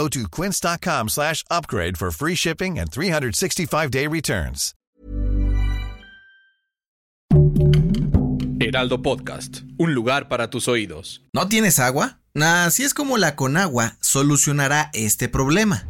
Go to quince.com slash upgrade for free shipping and 365-day returns. Heraldo Podcast, un lugar para tus oídos. ¿No tienes agua? Así es como la Conagua solucionará este problema.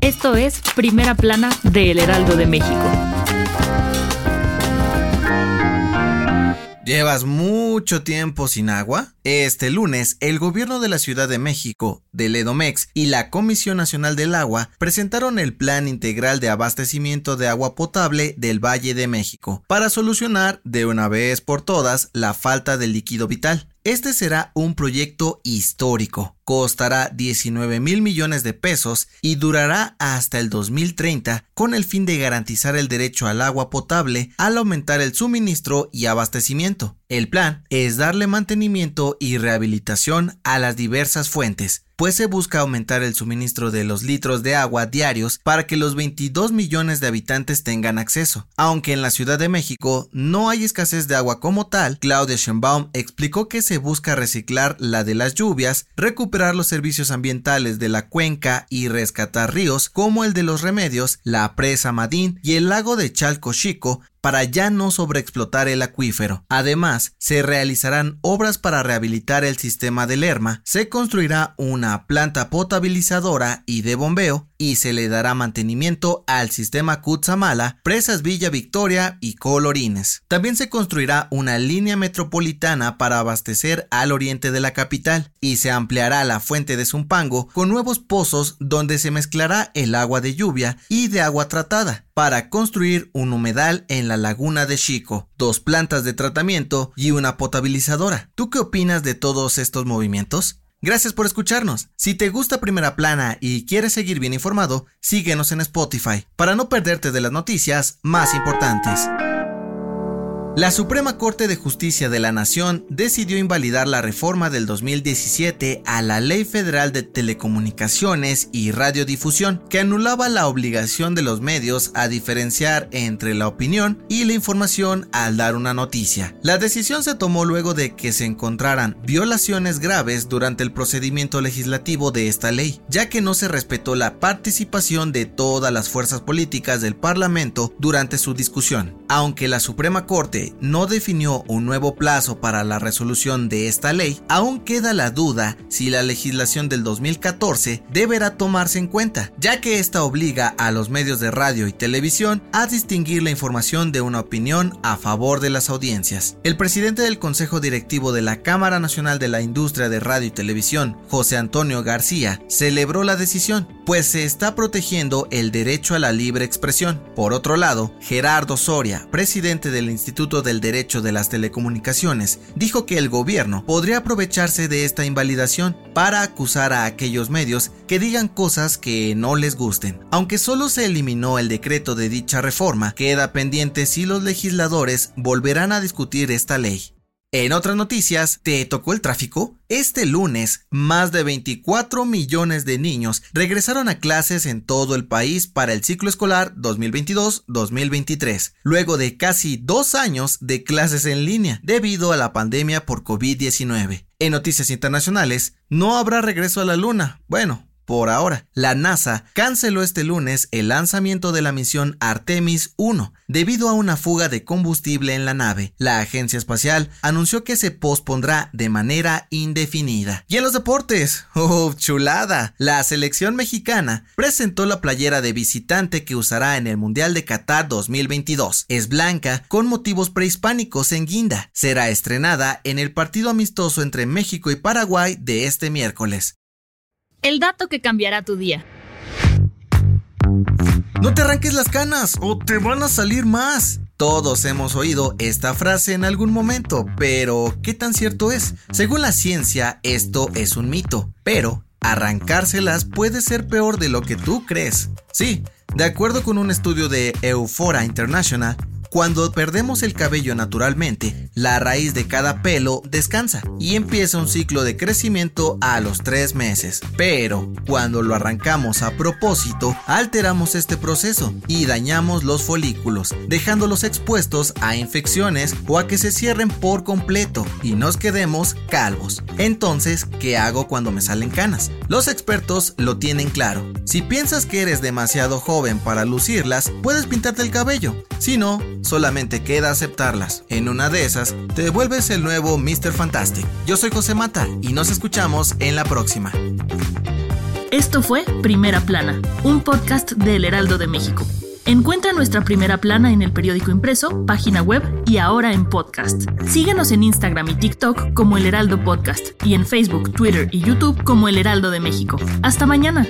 Esto es Primera Plana de El Heraldo de México. ¿Llevas mucho tiempo sin agua? Este lunes, el gobierno de la Ciudad de México, del EDOMEX y la Comisión Nacional del Agua presentaron el Plan Integral de Abastecimiento de Agua Potable del Valle de México para solucionar de una vez por todas la falta de líquido vital. Este será un proyecto histórico. Costará 19 mil millones de pesos y durará hasta el 2030 con el fin de garantizar el derecho al agua potable al aumentar el suministro y abastecimiento. El plan es darle mantenimiento y rehabilitación a las diversas fuentes, pues se busca aumentar el suministro de los litros de agua diarios para que los 22 millones de habitantes tengan acceso. Aunque en la Ciudad de México no hay escasez de agua como tal, Claudia Schönbaum explicó que se busca reciclar la de las lluvias, recuperar los servicios ambientales de la cuenca y rescatar ríos como el de los remedios, la presa Madín y el lago de Chalco Chico para ya no sobreexplotar el acuífero. Además, se realizarán obras para rehabilitar el sistema de Lerma, se construirá una planta potabilizadora y de bombeo, y se le dará mantenimiento al sistema Cutzamala, Presas Villa Victoria y Colorines. También se construirá una línea metropolitana para abastecer al oriente de la capital y se ampliará la fuente de Zumpango con nuevos pozos donde se mezclará el agua de lluvia y de agua tratada para construir un humedal en la laguna de Chico, dos plantas de tratamiento y una potabilizadora. ¿Tú qué opinas de todos estos movimientos? Gracias por escucharnos. Si te gusta Primera Plana y quieres seguir bien informado, síguenos en Spotify para no perderte de las noticias más importantes. La Suprema Corte de Justicia de la Nación decidió invalidar la reforma del 2017 a la Ley Federal de Telecomunicaciones y Radiodifusión, que anulaba la obligación de los medios a diferenciar entre la opinión y la información al dar una noticia. La decisión se tomó luego de que se encontraran violaciones graves durante el procedimiento legislativo de esta ley, ya que no se respetó la participación de todas las fuerzas políticas del Parlamento durante su discusión. Aunque la Suprema Corte no definió un nuevo plazo para la resolución de esta ley, aún queda la duda si la legislación del 2014 deberá tomarse en cuenta, ya que esta obliga a los medios de radio y televisión a distinguir la información de una opinión a favor de las audiencias. El presidente del Consejo Directivo de la Cámara Nacional de la Industria de Radio y Televisión, José Antonio García, celebró la decisión, pues se está protegiendo el derecho a la libre expresión. Por otro lado, Gerardo Soria, presidente del Instituto del Derecho de las Telecomunicaciones dijo que el gobierno podría aprovecharse de esta invalidación para acusar a aquellos medios que digan cosas que no les gusten. Aunque solo se eliminó el decreto de dicha reforma, queda pendiente si los legisladores volverán a discutir esta ley. En otras noticias, ¿te tocó el tráfico? Este lunes, más de 24 millones de niños regresaron a clases en todo el país para el ciclo escolar 2022-2023, luego de casi dos años de clases en línea debido a la pandemia por COVID-19. En noticias internacionales, no habrá regreso a la luna. Bueno, por ahora, la NASA canceló este lunes el lanzamiento de la misión Artemis 1 debido a una fuga de combustible en la nave. La agencia espacial anunció que se pospondrá de manera indefinida. Y en los deportes, ¡oh, chulada! La selección mexicana presentó la playera de visitante que usará en el Mundial de Qatar 2022. Es blanca con motivos prehispánicos en guinda. Será estrenada en el partido amistoso entre México y Paraguay de este miércoles. El dato que cambiará tu día. No te arranques las canas o te van a salir más. Todos hemos oído esta frase en algún momento, pero ¿qué tan cierto es? Según la ciencia, esto es un mito, pero arrancárselas puede ser peor de lo que tú crees. Sí, De acuerdo con un estudio de Eufora International, cuando perdemos el cabello naturalmente, la raíz de cada pelo descansa y empieza un ciclo de crecimiento a los tres meses. Pero cuando lo arrancamos a propósito, alteramos este proceso y dañamos los folículos, dejándolos expuestos a infecciones o a que se cierren por completo y nos quedemos calvos. Entonces, ¿qué hago cuando me salen canas? Los expertos lo tienen claro. Si piensas que eres demasiado joven para lucirlas, puedes pintarte el cabello. Si no, solamente queda aceptarlas. En una de esas, te vuelves el nuevo Mr. Fantastic. Yo soy José Mata y nos escuchamos en la próxima. Esto fue Primera Plana, un podcast del Heraldo de México. Encuentra nuestra primera plana en el periódico impreso, página web y ahora en podcast. Síguenos en Instagram y TikTok como El Heraldo Podcast y en Facebook, Twitter y YouTube como El Heraldo de México. Hasta mañana.